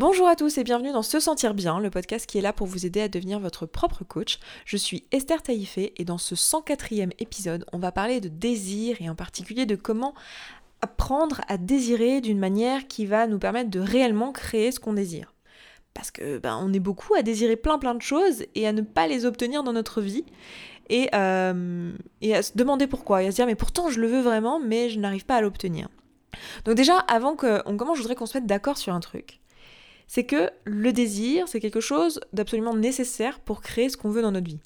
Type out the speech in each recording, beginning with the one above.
Bonjour à tous et bienvenue dans Se Sentir Bien, le podcast qui est là pour vous aider à devenir votre propre coach. Je suis Esther Taïfé et dans ce 104e épisode, on va parler de désir et en particulier de comment apprendre à désirer d'une manière qui va nous permettre de réellement créer ce qu'on désire. Parce que ben, on est beaucoup à désirer plein plein de choses et à ne pas les obtenir dans notre vie. Et, euh, et à se demander pourquoi, et à se dire mais pourtant je le veux vraiment, mais je n'arrive pas à l'obtenir. Donc déjà, avant qu'on commence, je voudrais qu'on se mette d'accord sur un truc c'est que le désir, c'est quelque chose d'absolument nécessaire pour créer ce qu'on veut dans notre vie.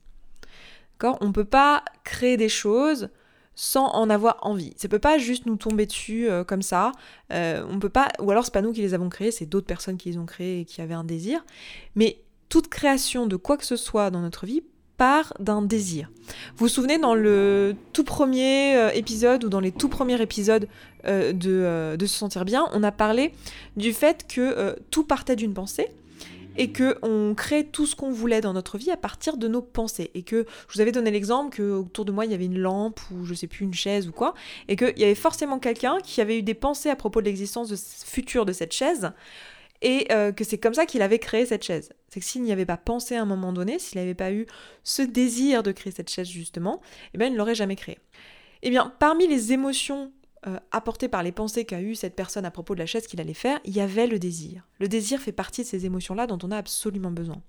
D'accord? On ne peut pas créer des choses sans en avoir envie. Ça peut pas juste nous tomber dessus euh, comme ça. Euh, on peut pas, ou alors c'est pas nous qui les avons créés, c'est d'autres personnes qui les ont créés et qui avaient un désir. Mais toute création de quoi que ce soit dans notre vie part d'un désir. Vous vous souvenez dans le tout premier euh, épisode ou dans les tout premiers épisodes euh, euh, de, Se sentir bien, on a parlé du fait que tout partait d'une pensée et que on crée tout ce qu'on voulait dans notre vie à partir de nos pensées et que je vous avais donné l'exemple que autour de moi il y avait une lampe ou je sais plus une chaise ou quoi et qu'il y avait forcément quelqu'un qui avait eu des pensées à propos de l'existence future de cette chaise et euh, que c'est comme ça qu'il avait créé cette chaise. C'est que s'il n'y avait pas pensé à un moment donné, s'il n'avait pas eu ce désir de créer cette chaise justement, eh bien il ne l'aurait jamais créé. Eh bien, parmi les émotions euh, apportées par les pensées qu'a eu cette personne à propos de la chaise qu'il allait faire, il y avait le désir. Le désir fait partie de ces émotions-là dont on a absolument besoin.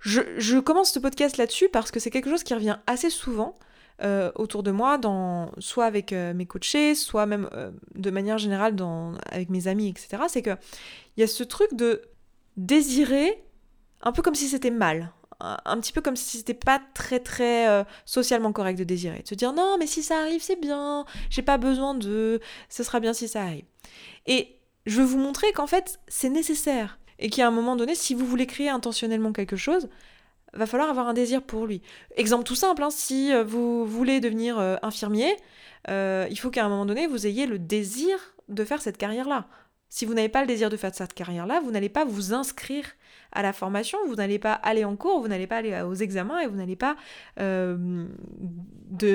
Je commence ce podcast là-dessus parce que c'est quelque chose qui revient assez souvent euh, autour de moi, dans, soit avec euh, mes coachés, soit même euh, de manière générale dans, avec mes amis, etc. C'est qu'il y a ce truc de désirer un peu comme si c'était mal. Un, petit peu comme si c'était pas très très socialement correct de désirer. De se dire non, mais si ça arrive, c'est bien, j'ai pas besoin de. Ce sera bien si ça arrive. Et je veux vous montrer qu'en fait, c'est nécessaire. Et qu'à un moment donné, si vous voulez créer intentionnellement quelque chose, va falloir avoir un désir pour lui. Exemple tout simple, hein, si euh, vous voulez devenir euh, infirmier, euh, il faut qu'à un moment donné, vous ayez le désir de faire cette carrière-là. Si vous n'avez pas le désir de faire cette carrière-là, vous n'allez pas vous inscrire à la formation, vous n'allez pas aller en cours, vous n'allez pas aller aux examens et vous n'allez pas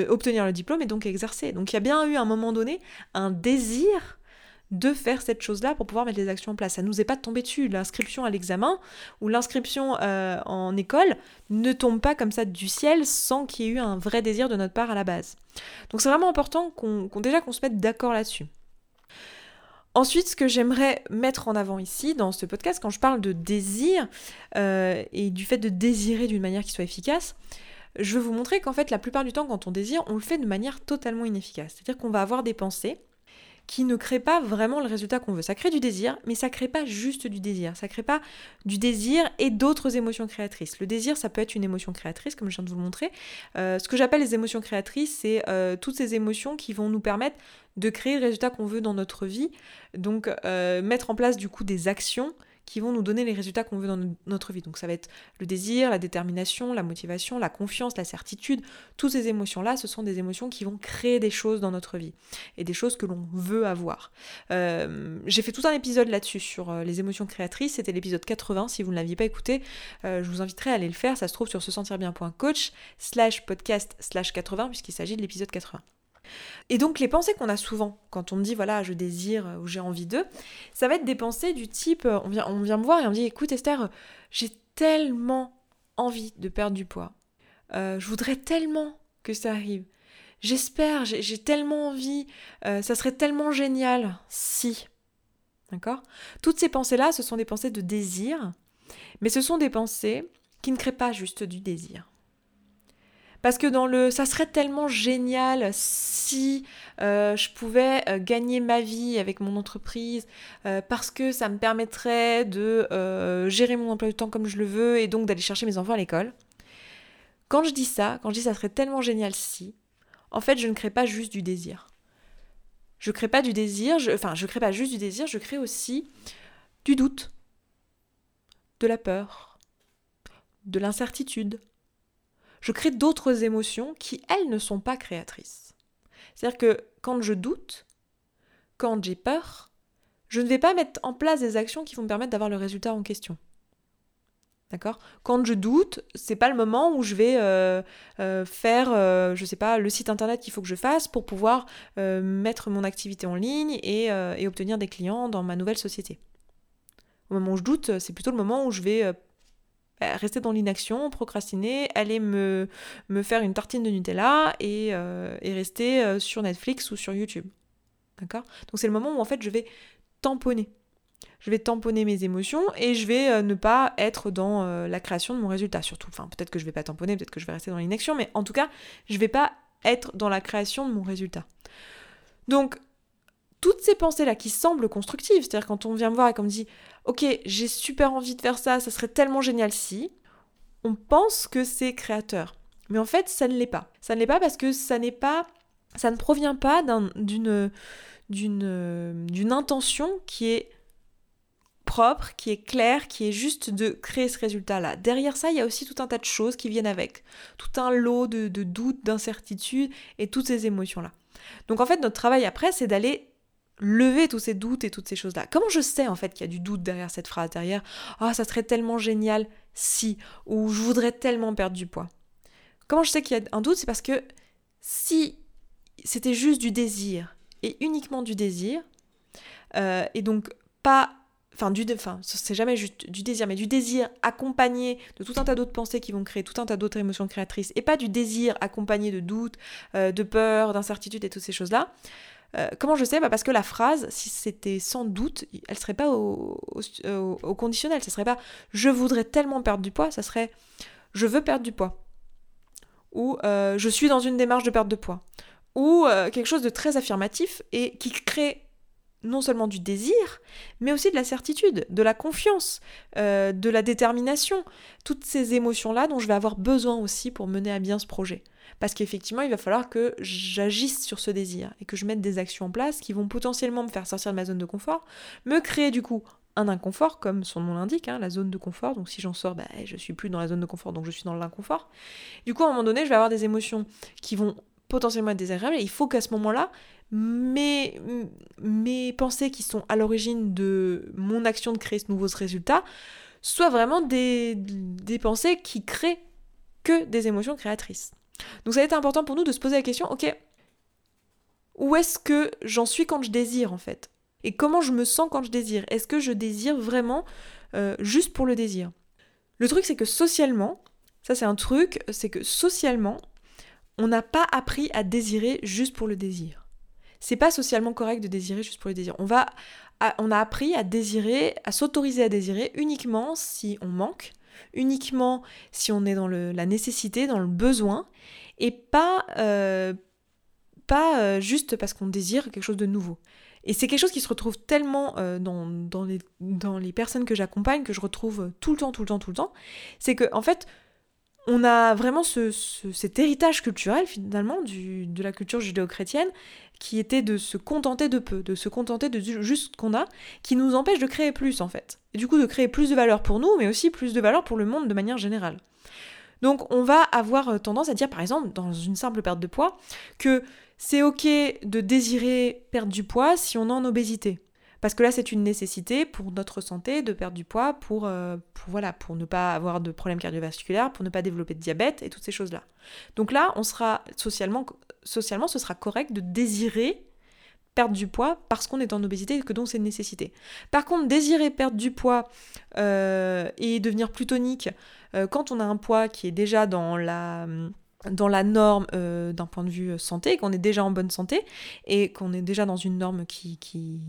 obtenir le diplôme et donc exercer. Donc il y a bien eu à un moment donné un désir de faire cette chose-là pour pouvoir mettre les actions en place. Ça nous est pas tombé dessus. L'inscription à l'examen ou l'inscription euh, en école ne tombe pas comme ça du ciel sans qu'il y ait eu un vrai désir de notre part à la base. Donc c'est vraiment important qu'on déjà qu'on se mette d'accord là-dessus. Ensuite, ce que j'aimerais mettre en avant ici, dans ce podcast, quand je parle de désir euh, et du fait de désirer d'une manière qui soit efficace, je veux vous montrer qu'en fait, la plupart du temps, quand on désire, on le fait de manière totalement inefficace. C'est-à-dire qu'on va avoir des pensées, qui ne crée pas vraiment le résultat qu'on veut. Ça crée du désir, mais ça crée pas juste du désir. Ça crée pas du désir et d'autres émotions créatrices. Le désir, ça peut être une émotion créatrice, comme je viens de vous le montrer. Euh, ce que j'appelle les émotions créatrices, c'est euh, toutes ces émotions qui vont nous permettre de créer le résultat qu'on veut dans notre vie. Donc, euh, mettre en place du coup des actions qui vont nous donner les résultats qu'on veut dans notre vie. Donc ça va être le désir, la détermination, la motivation, la confiance, la certitude. Toutes ces émotions-là, ce sont des émotions qui vont créer des choses dans notre vie et des choses que l'on veut avoir. Euh, j'ai fait tout un épisode là-dessus sur euh, les émotions créatrices. C'était l'épisode 80. Si vous ne l'aviez pas écouté, euh, je vous inviterai à aller le faire. Ça se trouve sur se sentir bien.coach slash podcast slash 80 puisqu'il s'agit de l'épisode 80. Et donc les pensées qu'on a souvent quand on me dit voilà je désire ou j'ai envie d'eux, ça va être des pensées du type on vient, on vient me voir et on me dit écoute Esther j'ai tellement envie de perdre du poids, euh, je voudrais tellement que ça arrive, j'espère j'ai tellement envie, euh, ça serait tellement génial si, d'accord? Toutes ces pensées là ce sont des pensées de désir, mais ce sont des pensées qui ne créent pas juste du désir. Parce que dans le ça serait tellement génial si euh, je pouvais euh, gagner ma vie avec mon entreprise, euh, parce que ça me permettrait de gérer mon emploi du temps comme je le veux et donc d'aller chercher mes enfants à l'école. Quand je dis ça, quand je dis ça serait tellement génial si, en fait je ne crée pas juste du désir. Je crée pas du désir, je, enfin je crée pas juste du désir, je crée aussi du doute, de la peur, de l'incertitude, je crée d'autres émotions qui, elles, ne sont pas créatrices. C'est-à-dire que quand je doute, quand j'ai peur, je ne vais pas mettre en place des actions qui vont me permettre d'avoir le résultat en question. D'accord? Quand je doute, c'est pas le moment où je vais euh, euh, faire, euh, je sais pas, le site internet qu'il faut que je fasse pour pouvoir mettre mon activité en ligne et, obtenir des clients dans ma nouvelle société. Au moment où je doute, c'est plutôt le moment où je vais euh, rester dans l'inaction, procrastiner, aller me, faire une tartine de Nutella et, euh, rester euh, sur Netflix ou sur YouTube. D'accord? Donc c'est le moment où en fait je vais tamponner. Je vais tamponner mes émotions et je vais ne pas être dans la création de mon résultat. Surtout, enfin peut-être que je vais pas tamponner, peut-être que je vais rester dans l'inaction, mais en tout cas, je vais pas être dans la création de mon résultat. Donc toutes ces pensées-là qui semblent constructives, c'est-à-dire quand on vient me voir et qu'on me dit Ok, j'ai super envie de faire ça, ça serait tellement génial si, on pense que c'est créateur. Mais en fait, ça ne l'est pas. Ça ne l'est pas parce que ça n'est pas. Ça ne provient pas d'une intention qui est propre, qui est claire, qui est juste de créer ce résultat-là. Derrière ça, il y a aussi tout un tas de choses qui viennent avec, tout un lot de, de doutes, d'incertitudes et toutes ces émotions-là. Donc en fait, notre travail après, c'est d'aller lever tous ces doutes et toutes ces choses-là. Comment je sais en fait qu'il y a du doute derrière cette phrase, derrière Ah, oh, ça serait tellement génial si, ou je voudrais tellement perdre du poids Comment je sais qu'il y a un doute C'est parce que si c'était juste du désir, et uniquement du désir, euh, et donc pas enfin du enfin c'est jamais juste du désir mais du désir accompagné de tout un tas d'autres pensées qui vont créer tout un tas d'autres émotions créatrices et pas du désir accompagné de doutes euh, de peur d'incertitude et toutes ces choses là euh, comment je sais? Bah Parce que la phrase, si c'était sans doute, elle serait pas au, au, conditionnel. Ce serait pas je voudrais tellement perdre du poids, ça serait je veux perdre du poids. Ou euh, je suis dans une démarche de perte de poids. Ou euh, quelque chose de très affirmatif et qui crée non seulement du désir, mais aussi de la certitude, de la confiance, de la détermination, toutes ces émotions-là dont je vais avoir besoin aussi pour mener à bien ce projet. Parce qu'effectivement, il va falloir que j'agisse sur ce désir et que je mette des actions en place qui vont potentiellement me faire sortir de ma zone de confort, me créer du coup un inconfort, comme son nom l'indique, hein, la zone de confort. Donc si j'en sors, bah, je suis plus dans la zone de confort, donc je suis dans l'inconfort. Du coup, à un moment donné, je vais avoir des émotions qui vont potentiellement être désagréables. Et il faut qu'à ce moment-là, mes, mes pensées qui sont à l'origine de mon action de créer ce nouveau résultat soient vraiment des, pensées qui créent que des émotions créatrices. Donc ça a été important pour nous de se poser la question, ok, où est-ce que j'en suis quand je désire en fait? Et comment je me sens quand je désire? Est-ce que je désire vraiment euh, juste pour le désir? Le truc c'est que socialement, ça c'est un truc, c'est que socialement, on n'a pas appris à désirer juste pour le désir. C'est pas socialement correct de désirer juste pour le désir. On va, on a appris à désirer, à s'autoriser à désirer uniquement si on manque, uniquement si on est dans la nécessité, dans le besoin, et pas, euh, pas euh, juste parce qu'on désire quelque chose de nouveau. Et c'est quelque chose qui se retrouve tellement euh, dans, dans, les, dans les personnes que j'accompagne, que je retrouve tout le temps, tout le temps, tout le temps, c'est que en fait, on a vraiment ce, cet héritage culturel finalement de la culture judéo-chrétienne qui était de se contenter de peu, de se contenter de juste ce qu'on a, qui nous empêche de créer plus en fait. Et du coup de créer plus de valeur pour nous, mais aussi plus de valeur pour le monde de manière générale. Donc on va avoir euh, tendance à dire par exemple dans une simple perte de poids que c'est ok de désirer perdre du poids si on est en obésité. Parce que là, c'est une nécessité pour notre santé de perdre du poids, pour, euh, pour, voilà, pour ne pas avoir de problèmes cardiovasculaires, pour ne pas développer de diabète et toutes ces choses-là. Donc là, on sera socialement, socialement, ce sera correct de désirer perdre du poids parce qu'on est en obésité et que donc c'est une nécessité. Par contre, désirer perdre du poids euh, et devenir plus tonique euh, quand on a un poids qui est déjà dans la dans la norme d'un point de vue santé, qu'on est déjà en bonne santé et qu'on est déjà dans une norme qui, qui,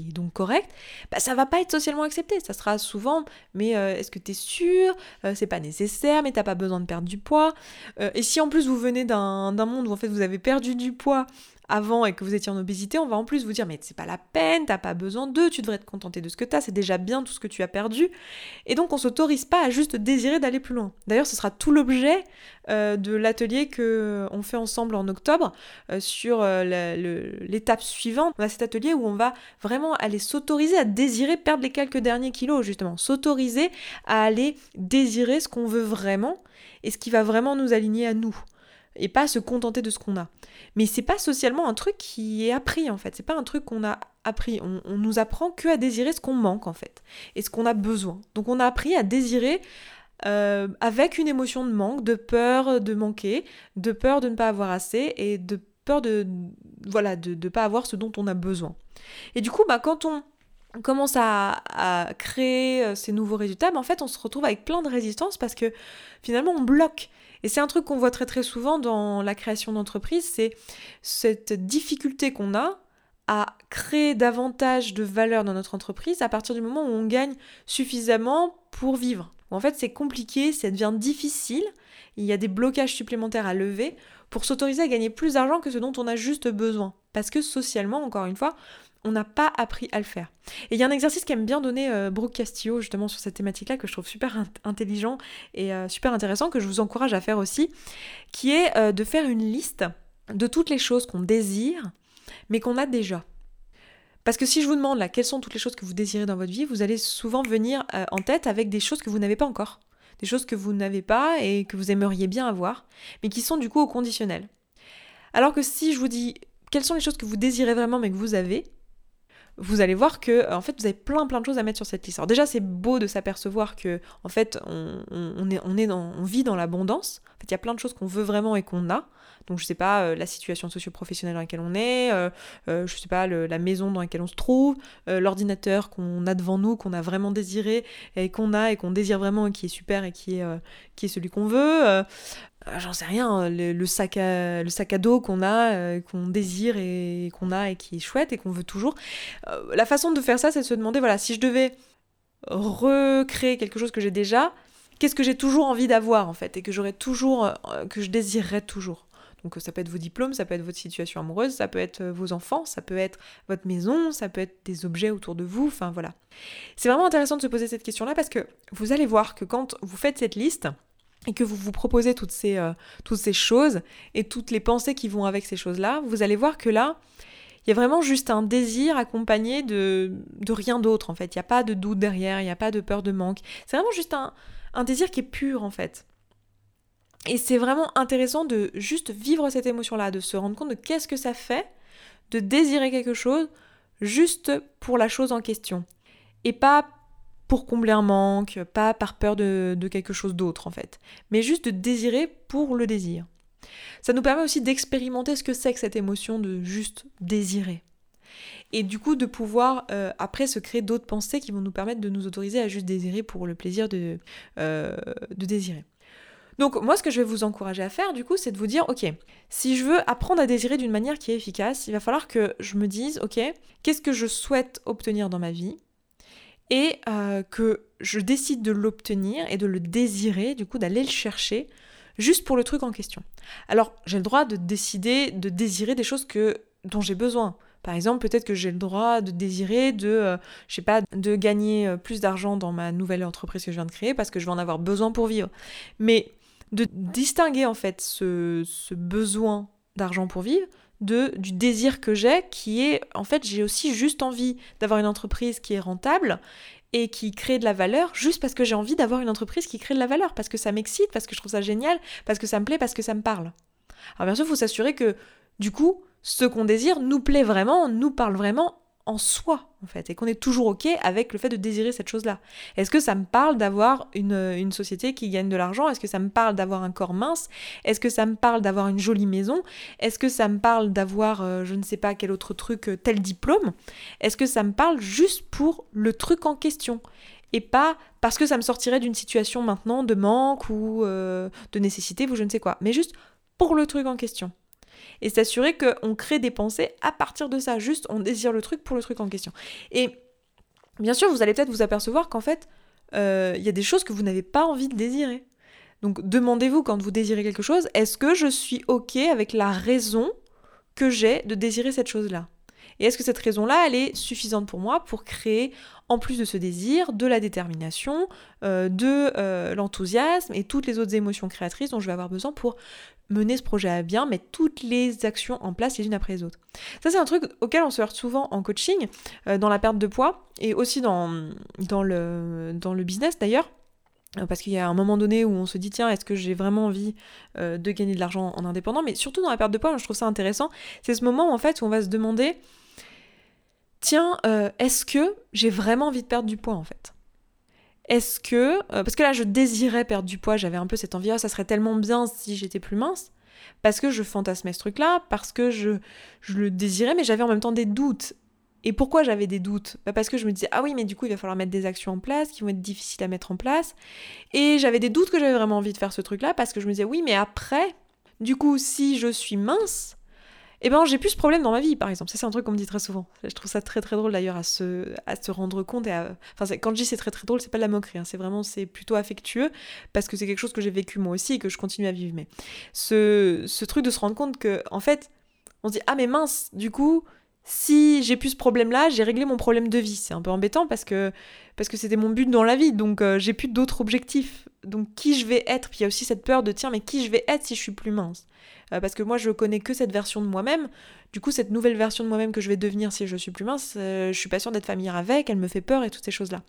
donc correct, bah, ça va pas être socialement accepté. Ça sera souvent, mais euh, est-ce que tu es sûr? Euh, C'est pas nécessaire, mais t'as pas besoin de perdre du poids. Euh, et si en plus vous venez d'un monde où en fait vous avez perdu du poids avant et que vous étiez en obésité, on va en plus vous dire mais c'est pas la peine, t'as pas besoin d'eux, tu devrais te contenter de ce que t'as, c'est déjà bien tout ce que tu as perdu. Et donc on s'autorise pas à juste désirer d'aller plus loin. D'ailleurs ce sera tout l'objet euh, de l'atelier que on fait ensemble en octobre euh, sur euh, l'étape suivante. On a cet atelier où on va vraiment aller s'autoriser à désirer perdre les quelques derniers kilos justement, s'autoriser à aller désirer ce qu'on veut vraiment et ce qui va vraiment nous aligner à nous et pas se contenter de ce qu'on a. Mais c'est pas socialement un truc qui est appris en fait, c'est pas un truc qu'on a appris, on, on, nous apprend que à désirer ce qu'on manque en fait, et ce qu'on a besoin. Donc on a appris à désirer euh, avec une émotion de manque, de peur de manquer, de peur de ne pas avoir assez et de peur de voilà de ne pas avoir ce dont on a besoin. Et du coup, bah, quand on commence à, créer ces nouveaux résultats, mais en fait on se retrouve avec plein de résistances parce que finalement on bloque. Et c'est un truc qu'on voit très très souvent dans la création d'entreprise, c'est cette difficulté qu'on a à créer davantage de valeur dans notre entreprise à partir du moment où on gagne suffisamment pour vivre. En fait, c'est compliqué, ça devient difficile, il y a des blocages supplémentaires à lever pour s'autoriser à gagner plus d'argent que ce dont on a juste besoin. Parce que socialement, encore une fois, on n'a pas appris à le faire. Et il y a un exercice qu'aime bien donner euh, Brooke Castillo justement sur cette thématique-là que je trouve super intelligent et euh, super intéressant, que je vous encourage à faire aussi, qui est euh, de faire une liste de toutes les choses qu'on désire, mais qu'on a déjà. Parce que si je vous demande là, quelles sont toutes les choses que vous désirez dans votre vie, vous allez souvent venir en tête avec des choses que vous n'avez pas encore. Des choses que vous n'avez pas et que vous aimeriez bien avoir, mais qui sont du coup au conditionnel. Alors que si je vous dis quelles sont les choses que vous désirez vraiment mais que vous avez, vous allez voir que euh, en fait vous avez plein plein de choses à mettre sur cette liste. Alors déjà c'est beau de s'apercevoir que en fait on, on, est on vit dans l'abondance. En fait il y a plein de choses qu'on veut vraiment et qu'on a. Donc je sais pas euh, la situation socio-professionnelle dans laquelle on est, euh, je sais pas la maison dans laquelle on se trouve, l'ordinateur qu'on a devant nous, qu'on a vraiment désiré et qu'on a et qu'on désire vraiment et qui est super et qui est, qui est celui qu'on veut. Euh, j'en sais rien, le, sac à, le dos qu'on a, euh, qu'on désire et qu'on a et qui est chouette et qu'on veut toujours. Euh, la façon de faire ça, c'est de se demander, voilà, si je devais recréer quelque chose que j'ai déjà, qu'est-ce que j'ai toujours envie d'avoir en fait et que j'aurais toujours, que je désirerais toujours. Donc ça peut être vos diplômes, ça peut être votre situation amoureuse, ça peut être vos enfants, ça peut être votre maison, ça peut être des objets autour de vous, enfin voilà. C'est vraiment intéressant de se poser cette question-là parce que vous allez voir que quand vous faites cette liste, et que vous vous proposez toutes ces, euh, toutes ces choses et toutes les pensées qui vont avec ces choses-là, vous allez voir que là, il y a vraiment juste un désir accompagné de, de rien d'autre en fait. Il n'y a pas de doute derrière, il n'y a pas de peur de manque. C'est vraiment juste un, un désir qui est pur en fait. Et c'est vraiment intéressant de juste vivre cette émotion-là, de se rendre compte de qu'est-ce que ça fait de désirer quelque chose juste pour la chose en question. Et pas pour combler un manque, pas par peur de, quelque chose d'autre en fait, mais juste de désirer pour le désir. Ça nous permet aussi d'expérimenter ce que c'est que cette émotion de juste désirer. Et du coup de pouvoir euh, après se créer d'autres pensées qui vont nous permettre de nous autoriser à juste désirer pour le plaisir de, euh, de désirer. Donc moi ce que je vais vous encourager à faire du coup c'est de vous dire ok si je veux apprendre à désirer d'une manière qui est efficace il va falloir que je me dise ok qu'est-ce que je souhaite obtenir dans ma vie? Et euh, que je décide de l'obtenir et de le désirer, du coup d'aller le chercher juste pour le truc en question. Alors j'ai le droit de décider de désirer des choses que dont j'ai besoin. Par exemple, peut-être que j'ai le droit de désirer de, euh, je sais pas, de gagner euh, plus d'argent dans ma nouvelle entreprise que je viens de créer parce que je vais en avoir besoin pour vivre. Mais de distinguer en fait ce, ce besoin d'argent pour vivre de, du désir que j'ai, qui est, en fait, j'ai aussi juste envie d'avoir une entreprise qui est rentable et qui crée de la valeur, juste parce que j'ai envie d'avoir une entreprise qui crée de la valeur, parce que ça m'excite, parce que je trouve ça génial, parce que ça me plaît, parce que ça me parle. Alors bien sûr, il faut s'assurer que, du coup, ce qu'on désire nous plaît vraiment, nous parle vraiment, en soi, en fait, et qu'on est toujours OK avec le fait de désirer cette chose-là. Est-ce que ça me parle d'avoir une, une, société qui gagne de l'argent? Est-ce que ça me parle d'avoir un corps mince? Est-ce que ça me parle d'avoir une jolie maison? Est-ce que ça me parle d'avoir, euh, je ne sais pas, quel autre truc, euh, tel diplôme? Est-ce que ça me parle juste pour le truc en question? Et pas parce que ça me sortirait d'une situation maintenant de manque ou euh, de nécessité ou je ne sais quoi, mais juste pour le truc en question et s'assurer qu'on crée des pensées à partir de ça. Juste, on désire le truc pour le truc en question. Et bien sûr, vous allez peut-être vous apercevoir qu'en fait, euh, il y a des choses que vous n'avez pas envie de désirer. Donc demandez-vous quand vous désirez quelque chose, est-ce que je suis OK avec la raison que j'ai de désirer cette chose-là? Et est-ce que cette raison-là, elle est suffisante pour moi pour créer, en plus de ce désir, de la détermination, euh, de euh, l'enthousiasme et toutes les autres émotions créatrices dont je vais avoir besoin pour mener ce projet à bien, mettre toutes les actions en place les unes après les autres. Ça, c'est un truc auquel on se heurte souvent en coaching, euh, dans la perte de poids, et aussi dans, le, dans le business d'ailleurs. Euh, parce qu'il y a un moment donné où on se dit tiens est-ce que j'ai vraiment envie euh, de gagner de l'argent en indépendant? Mais surtout dans la perte de poids je trouve ça intéressant c'est ce moment en fait où on va se demander tiens est-ce que j'ai vraiment envie de perdre du poids en fait? Est-ce que, euh, parce que là je désirais perdre du poids, j'avais un peu cette envie, oh, ça serait tellement bien si j'étais plus mince, parce que je fantasmais ce truc-là, parce que je, je le désirais, mais j'avais en même temps des doutes. Et pourquoi j'avais des doutes? Bah Parce que je me disais, ah oui, mais du coup, il va falloir mettre des actions en place qui vont être difficiles à mettre en place. Et j'avais des doutes que j'avais vraiment envie de faire ce truc-là parce que je me disais, oui, mais après, du coup, si je suis mince, eh ben j'ai plus ce problème dans ma vie, par exemple. Ça, c'est un truc qu'on me dit très souvent. Je trouve ça très très drôle d'ailleurs à se, à se rendre compte. Et Enfin, quand je dis c'est très très drôle, c'est pas de la moquerie, hein. c'est vraiment c'est plutôt affectueux parce que c'est quelque chose que j'ai vécu moi aussi et que je continue à vivre. Mais ce, ce truc de se rendre compte que, en fait, on se dit ah mais mince, du coup, si j'ai plus ce problème-là, j'ai réglé mon problème de vie. C'est un peu embêtant parce que parce que c'était mon but dans la vie, donc euh, j'ai plus d'autres objectifs. Donc qui je vais être. Puis il y a aussi cette peur de tiens, mais qui je vais être si je suis plus mince? Euh, Parce que moi je connais que cette version de moi-même. Du coup, cette nouvelle version de moi-même que je vais devenir si je suis plus mince, euh, je suis pas sûre d'être familière avec, elle me fait peur et toutes ces choses-là.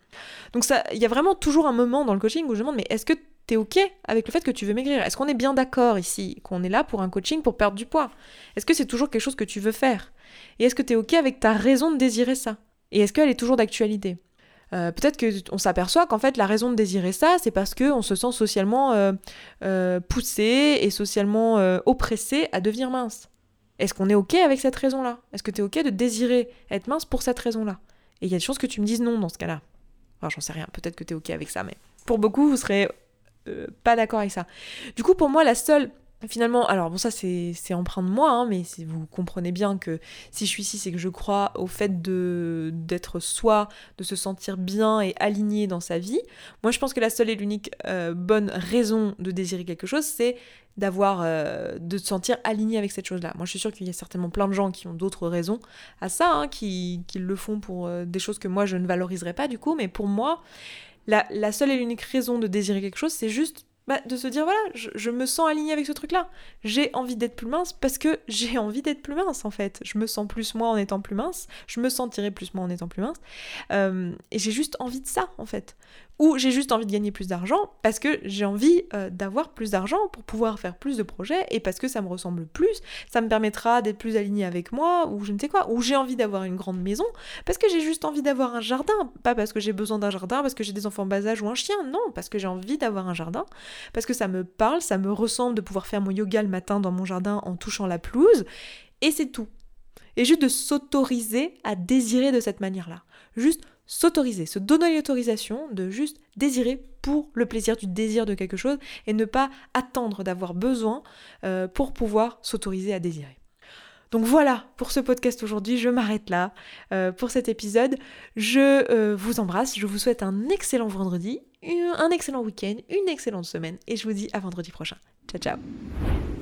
Donc ça, il y a vraiment toujours un moment dans le coaching où je demande mais est-ce que t'es ok avec le fait que tu veux maigrir? Est-ce qu'on est bien d'accord ici qu'on est là pour un coaching pour perdre du poids? Est-ce que c'est toujours quelque chose que tu veux faire? Et est-ce que tu es ok avec ta raison de désirer ça? Et est-ce qu'elle est toujours d'actualité? Euh, peut-être qu'on s'aperçoit qu'en fait la raison de désirer ça, c'est parce qu'on se sent socialement euh, euh, poussé et socialement oppressé à devenir mince. Est-ce qu'on est ok avec cette raison-là? Est-ce que tu es ok de désirer être mince pour cette raison-là? Et il y a des chances que tu me dises non dans ce cas-là. J'en sais rien, peut-être que tu es ok avec ça, mais pour beaucoup, vous serez pas d'accord avec ça. Du coup, pour moi, la seule Finalement, alors bon ça c'est emprunt de moi, hein, mais vous comprenez bien que si je suis ici c'est que je crois au fait d'être soi, de se sentir bien et aligné dans sa vie. Moi je pense que la seule et l'unique euh, bonne raison de désirer quelque chose c'est d'avoir euh, de se sentir aligné avec cette chose-là. Moi je suis sûre qu'il y a certainement plein de gens qui ont d'autres raisons à ça, hein, qui, qui, le font pour euh, des choses que moi je ne valoriserai pas du coup, mais pour moi la, la seule et l'unique raison de désirer quelque chose c'est juste bah, de se dire voilà, je, me sens aligné avec ce truc-là. J'ai envie d'être plus mince parce que j'ai envie d'être plus mince en fait. Je me sens plus moi en étant plus mince, je me sentirai plus moi en étant plus mince. Euh, et j'ai juste envie de ça en fait ou j'ai juste envie de gagner plus d'argent parce que j'ai envie euh, d'avoir plus d'argent pour pouvoir faire plus de projets et parce que ça me ressemble plus, ça me permettra d'être plus aligné avec moi ou je ne sais quoi, ou j'ai envie d'avoir une grande maison parce que j'ai juste envie d'avoir un jardin, pas parce que j'ai besoin d'un jardin, parce que j'ai des enfants bas âge ou un chien, non, parce que j'ai envie d'avoir un jardin, parce que ça me parle, ça me ressemble de pouvoir faire mon yoga le matin dans mon jardin en touchant la pelouse et c'est tout. Et juste de s'autoriser à désirer de cette manière-là. Juste s'autoriser, se donner l'autorisation de juste désirer pour le plaisir du désir de quelque chose et ne pas attendre d'avoir besoin euh, pour pouvoir s'autoriser à désirer. Donc voilà pour ce podcast aujourd'hui, je m'arrête là euh, pour cet épisode. Je euh, vous embrasse, je vous souhaite un excellent vendredi, un excellent week-end, une excellente semaine et je vous dis à vendredi prochain. Ciao ciao